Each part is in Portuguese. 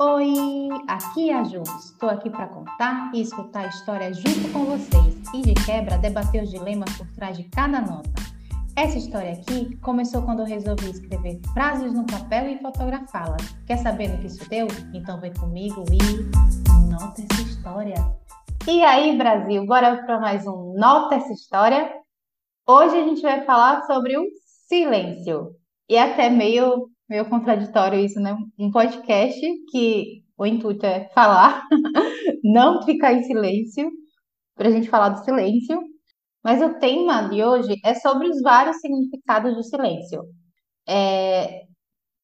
Oi, aqui é a Ju. Estou aqui para contar e escutar a história junto com vocês e de quebra debater os dilemas por trás de cada nota. Essa história aqui começou quando eu resolvi escrever frases no papel e fotografá-las. Quer saber no que isso deu? Então vem comigo e nota essa história. E aí, Brasil, bora para mais um Nota essa história? Hoje a gente vai falar sobre o silêncio. E até meio meio contraditório isso, né? Um podcast que o intuito é falar, não ficar em silêncio, para a gente falar do silêncio. Mas o tema de hoje é sobre os vários significados do silêncio. É,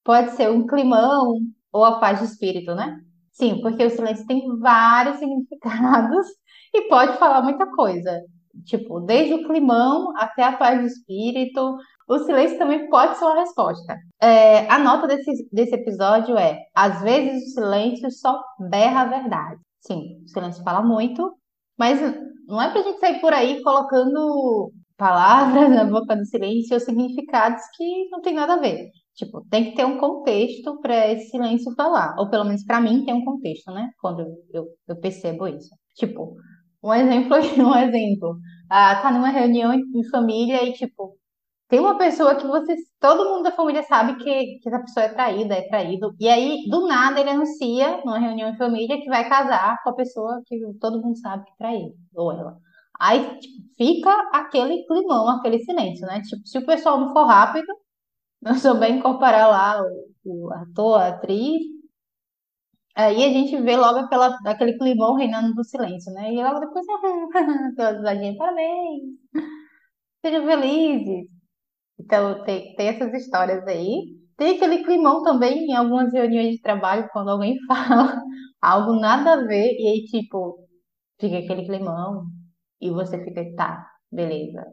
pode ser um climão ou a paz de espírito, né? Sim, porque o silêncio tem vários significados e pode falar muita coisa. Tipo, desde o climão até a paz de espírito, o silêncio também pode ser uma resposta. É, a nota desse, desse episódio é: às vezes o silêncio só berra a verdade. Sim, o silêncio fala muito, mas não é pra gente sair por aí colocando palavras na boca do silêncio ou significados que não tem nada a ver. Tipo, tem que ter um contexto para esse silêncio falar. Ou pelo menos para mim tem um contexto, né? Quando eu, eu, eu percebo isso. Tipo, um exemplo, um exemplo. Ah, tá numa reunião em família e, tipo, tem uma pessoa que você, todo mundo da família sabe que, que essa pessoa é traída, é traído, e aí, do nada, ele anuncia, numa reunião de família, que vai casar com a pessoa que todo mundo sabe que traiu, ou ela. Aí, tipo, fica aquele climão, aquele silêncio, né? Tipo, se o pessoal não for rápido, não souber incorporar lá o, o ator, a atriz, aí a gente vê logo aquela, aquele climão reinando do silêncio, né? E logo depois, todos a gente, parabéns, sejam felizes. Então, tem, tem essas histórias aí. Tem aquele climão também em algumas reuniões de trabalho, quando alguém fala algo nada a ver, e aí, tipo, fica aquele climão, e você fica, tá, beleza.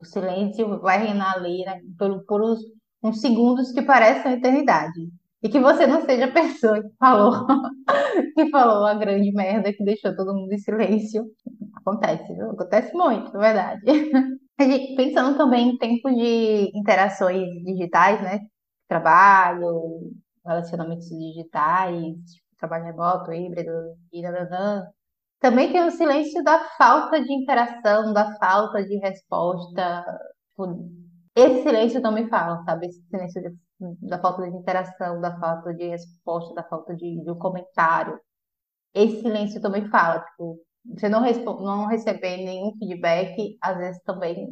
O silêncio vai reinar ali, né, por, por uns, uns segundos que parecem eternidade. E que você não seja a pessoa que falou, que falou a grande merda que deixou todo mundo em silêncio. Acontece, viu? Acontece muito, na verdade. Pensando também em tempos de interações digitais, né? Trabalho, relacionamentos digitais, tipo, trabalho remoto, híbrido, e nananã. Também tem o silêncio da falta de interação, da falta de resposta. Tipo, esse silêncio também fala, sabe? Esse silêncio de, da falta de interação, da falta de resposta, da falta de, de um comentário. Esse silêncio também fala, tipo, você não, não receber nenhum feedback, às vezes também,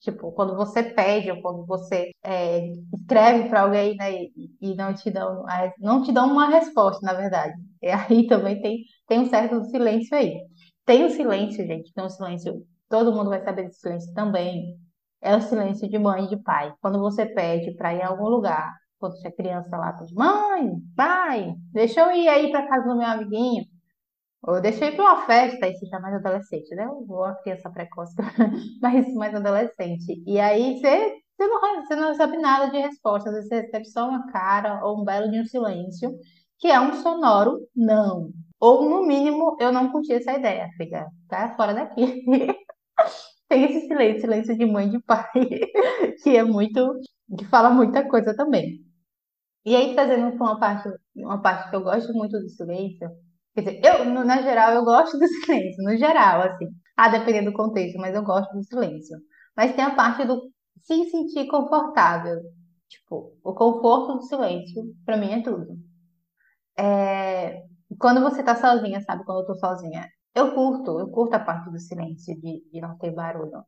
tipo, quando você pede ou quando você é, escreve para alguém, né, e, e, não te dão, não te dão uma resposta, na verdade. E aí também tem, tem um certo silêncio aí. Tem o silêncio, gente, tem um silêncio, todo mundo vai saber desse silêncio também. É o silêncio de mãe e de pai. Quando você pede para ir a algum lugar, quando você é criança lá, pede, mãe, pai, deixa eu ir aí para casa do meu amiguinho. Eu deixei para uma festa, isso já é mais adolescente, né? Ou uma criança precoce, mas mais adolescente. E aí você, você, não, você não recebe nada de resposta, às vezes você recebe só uma cara ou um belo de um silêncio, que é um sonoro não. Ou, no mínimo, eu não curti essa ideia, fica, tá fora daqui. Tem esse silêncio, silêncio de mãe e de pai, que é muito, que fala muita coisa também. E aí, trazendo uma parte, uma parte que eu gosto muito do silêncio, Quer dizer, eu, no, na geral, eu gosto do silêncio, no geral, assim. Ah, dependendo do contexto, mas eu gosto do silêncio. Mas tem a parte do se sentir confortável. Tipo, o conforto do silêncio, pra mim, é tudo. É... Quando você tá sozinha, sabe? Quando eu tô sozinha. Eu curto, eu curto a parte do silêncio, de, de não ter barulho.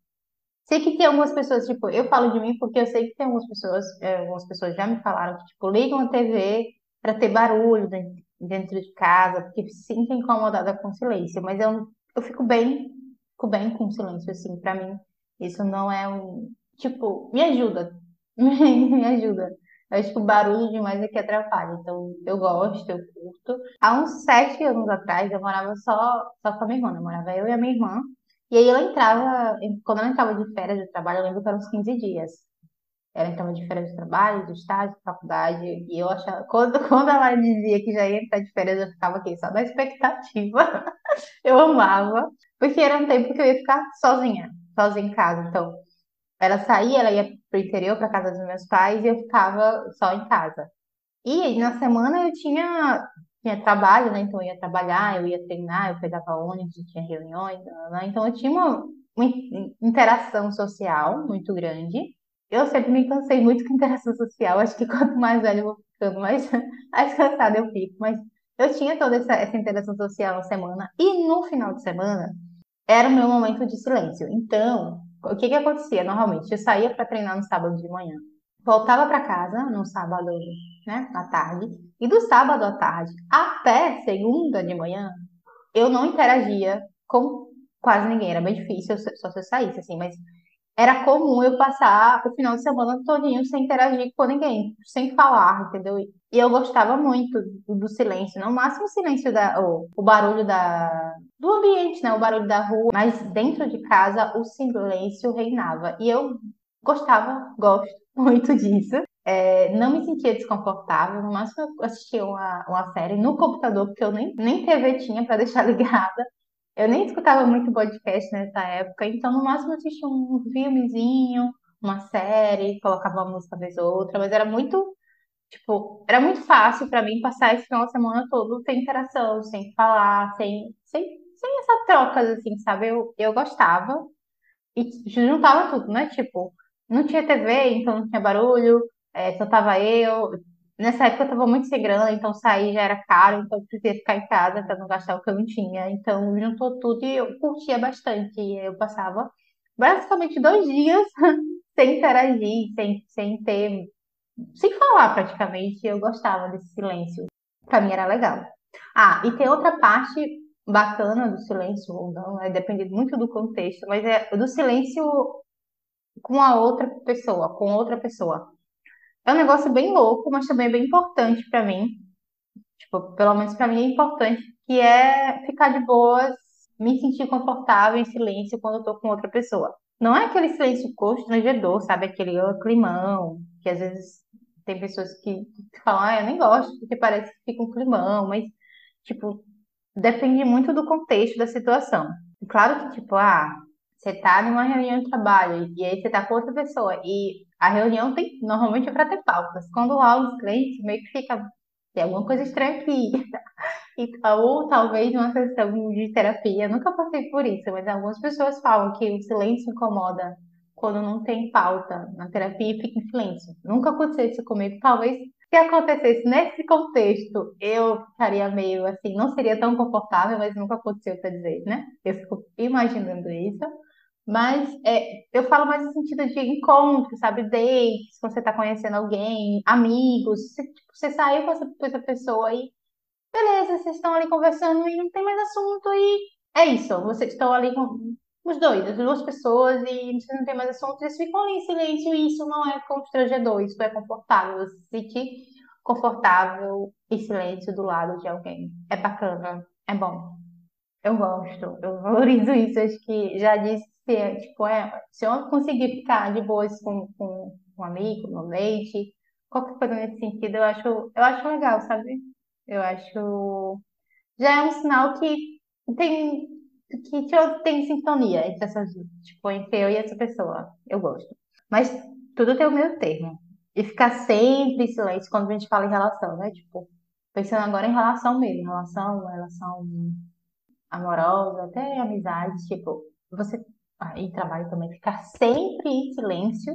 Sei que tem algumas pessoas, tipo, eu falo de mim porque eu sei que tem algumas pessoas, é, algumas pessoas já me falaram que, tipo, ligam a TV para ter barulho, né? dentro de casa, porque se sinto incomodada com silêncio, mas eu, eu fico bem, fico bem com silêncio, assim, para mim. Isso não é um. Tipo, me ajuda. me ajuda. Acho que o barulho demais é que atrapalha. Então, eu gosto, eu curto. Há uns sete anos atrás, eu morava só, só com a minha irmã. Eu morava eu e a minha irmã. E aí ela entrava, quando ela entrava de férias de trabalho, eu lembro que eram uns 15 dias. Ela entrava de férias de trabalho, de estágio, de faculdade, e eu achava, quando, quando ela dizia que já ia entrar de férias, eu ficava aqui só na expectativa. eu amava, porque era um tempo que eu ia ficar sozinha, sozinha em casa. Então, ela saía, ela ia pro interior, para casa dos meus pais, e eu ficava só em casa. E na semana eu tinha, tinha trabalho, né? Então eu ia trabalhar, eu ia treinar, eu pegava ônibus, tinha reuniões, né? então eu tinha uma, uma interação social muito grande. Eu sempre me cansei muito com interação social. Acho que quanto mais velho eu vou ficando, mais, mais cansada eu fico. Mas eu tinha toda essa, essa interação social na semana. E no final de semana, era o meu momento de silêncio. Então, o que que acontecia normalmente? Eu saía para treinar no sábado de manhã, voltava para casa no sábado, né, à tarde, e do sábado à tarde até segunda de manhã, eu não interagia com quase ninguém. Era bem difícil, só se eu saísse, assim, mas era comum eu passar o final de semana todinho sem interagir com ninguém, sem falar, entendeu? E eu gostava muito do silêncio, no máximo o silêncio da, o, o barulho da, do ambiente, né? O barulho da rua, mas dentro de casa o silêncio reinava. E eu gostava, gosto muito disso. É, não me sentia desconfortável, no máximo eu assistia uma, uma série no computador, porque eu nem, nem TV tinha para deixar ligada. Eu nem escutava muito podcast nessa época, então no máximo eu assistia um filmezinho, uma série, colocava uma música vez ou outra, mas era muito, tipo, era muito fácil para mim passar esse final de semana todo sem interação, sem falar, sem, sem, sem essa troca, assim, sabe? Eu, eu gostava e juntava tudo, né? Tipo, não tinha TV, então não tinha barulho, é, só tava eu, Nessa época eu tava muito sem grana, então sair já era caro, então eu precisava ficar em casa para não gastar o que eu não tinha. Então juntou tudo e eu curtia bastante. Eu passava basicamente dois dias sem interagir, sem, sem ter, sem falar praticamente. Eu gostava desse silêncio. Para mim era legal. Ah, e tem outra parte bacana do silêncio, ou não, é depende muito do contexto, mas é do silêncio com a outra pessoa, com outra pessoa. É um negócio bem louco, mas também bem importante para mim. Tipo, pelo menos para mim é importante, que é ficar de boas, me sentir confortável em silêncio quando eu tô com outra pessoa. Não é aquele silêncio constrangedor, sabe? Aquele climão, que às vezes tem pessoas que, falam, ah, eu nem gosto, porque parece que fica um climão, mas, tipo, depende muito do contexto da situação. Claro que, tipo, ah, você tá numa reunião de trabalho e aí você tá com outra pessoa e a reunião tem normalmente é para ter pautas. Quando rola os clientes, meio que fica tem alguma coisa estranha aqui. ou talvez uma sessão de terapia. Eu nunca passei por isso, mas algumas pessoas falam que o silêncio incomoda quando não tem pauta na terapia e fica em silêncio. Nunca aconteceu isso comigo. Talvez se acontecesse nesse contexto, eu ficaria meio assim, não seria tão confortável, mas nunca aconteceu para dizer, né? Eu fico imaginando isso. Mas é, eu falo mais no sentido de encontro, sabe? Dates, quando você está conhecendo alguém, amigos. Você, tipo, você saiu com essa, pessoa e beleza, vocês estão ali conversando e não tem mais assunto e é isso. Vocês estão ali com os dois, as duas pessoas e vocês não tem mais assunto, vocês ficam ali em silêncio e isso não é constrangedor, isso é confortável. Você se sentir confortável e silêncio do lado de alguém. É bacana, é bom. Eu gosto, eu valorizo isso. Acho que já disse se, tipo, é, se eu conseguir ficar de boas com, com um amigo, no leite, qualquer coisa nesse sentido, eu acho, eu acho legal, sabe? Eu acho. Já é um sinal que tem. que tem sintonia entre essas tipo, entre eu e essa pessoa. Eu gosto. Mas tudo tem o meio termo. E ficar sempre em silêncio quando a gente fala em relação, né? Tipo, pensando agora em relação mesmo, relação, relação amorosa, até amizade, tipo, você em trabalho também, ficar sempre em silêncio,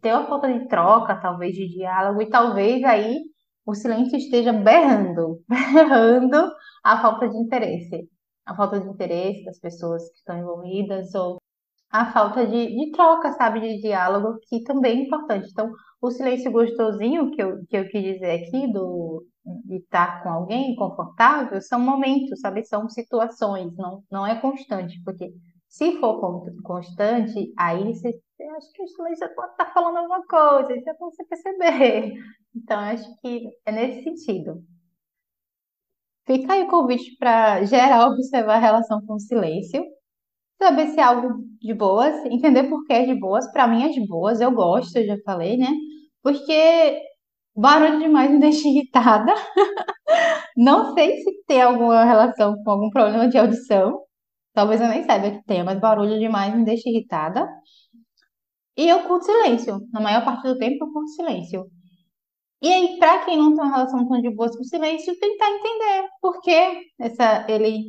ter uma falta de troca, talvez, de diálogo, e talvez aí o silêncio esteja berrando, berrando a falta de interesse. A falta de interesse das pessoas que estão envolvidas, ou a falta de, de troca, sabe, de diálogo, que também é importante. Então, o silêncio gostosinho que eu, que eu quis dizer aqui, do, de estar com alguém confortável, são momentos, sabe, são situações, não, não é constante, porque se for constante, aí você, acho que o silêncio está falando alguma coisa, isso é para você perceber. Então, acho que é nesse sentido. Fica aí o convite para geral observar a relação com o silêncio, saber se é algo de boas, entender por que é de boas. Para mim é de boas, eu gosto, eu já falei, né? Porque barulho demais me deixa irritada. Não sei se tem alguma relação com algum problema de audição, Talvez eu nem saiba que tenha, mas barulho demais me deixa irritada. E eu curto silêncio. Na maior parte do tempo eu curto silêncio. E aí, para quem não tem uma relação tão de boas com o silêncio, tentar entender por que essa, ele,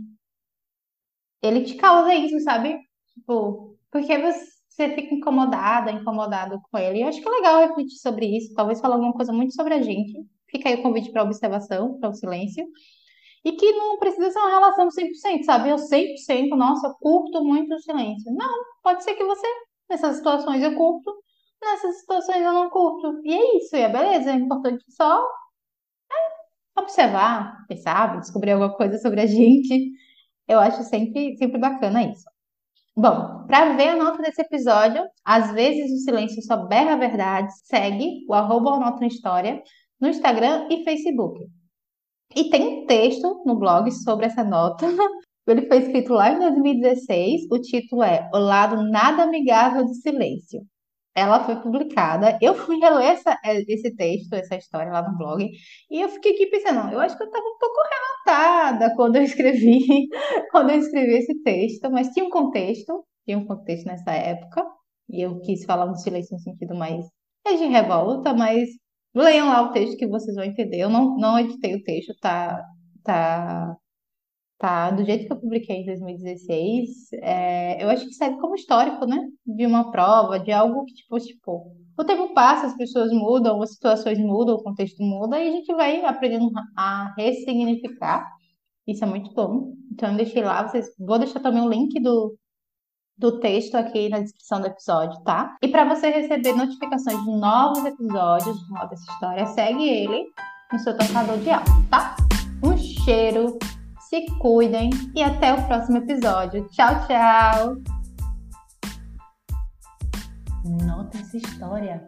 ele te causa isso, sabe? Tipo, por que você fica incomodada, incomodado com ele? Eu acho que é legal refletir sobre isso, talvez falar alguma coisa muito sobre a gente. Fica aí o convite para observação, para o silêncio. E que não precisa ser uma relação 100%, sabe? Eu 100%, nossa, eu curto muito o silêncio. Não, pode ser que você, nessas situações eu curto, nessas situações eu não curto. E é isso, e é beleza. É importante só é, observar, pensar, descobrir alguma coisa sobre a gente. Eu acho sempre, sempre bacana isso. Bom, para ver a nota desse episódio, às vezes o silêncio só berra a verdade, segue o arroba Nota História no Instagram e Facebook. E tem um texto no blog sobre essa nota. Ele foi escrito lá em 2016. O título é O Lado Nada Amigável do Silêncio. Ela foi publicada. Eu fui reler essa, esse texto, essa história lá no blog, e eu fiquei aqui pensando, eu acho que eu estava um pouco relatada quando eu escrevi, quando eu escrevi esse texto, mas tinha um contexto, tinha um contexto nessa época, e eu quis falar do silêncio no sentido mais é de revolta, mas Leiam lá o texto que vocês vão entender. Eu não, não editei o texto, tá, tá, tá do jeito que eu publiquei em 2016. É, eu acho que serve como histórico, né? De uma prova, de algo que, tipo, tipo, o tempo passa, as pessoas mudam, as situações mudam, o contexto muda, e a gente vai aprendendo a ressignificar. Isso é muito bom. Então, eu deixei lá, vocês, vou deixar também o link do, do texto aqui na descrição do episódio, tá? E para você receber notificações de novos episódios de Moda Essa História, segue ele no seu tocador de áudio, tá? Um cheiro, se cuidem e até o próximo episódio. Tchau, tchau! Nota essa história.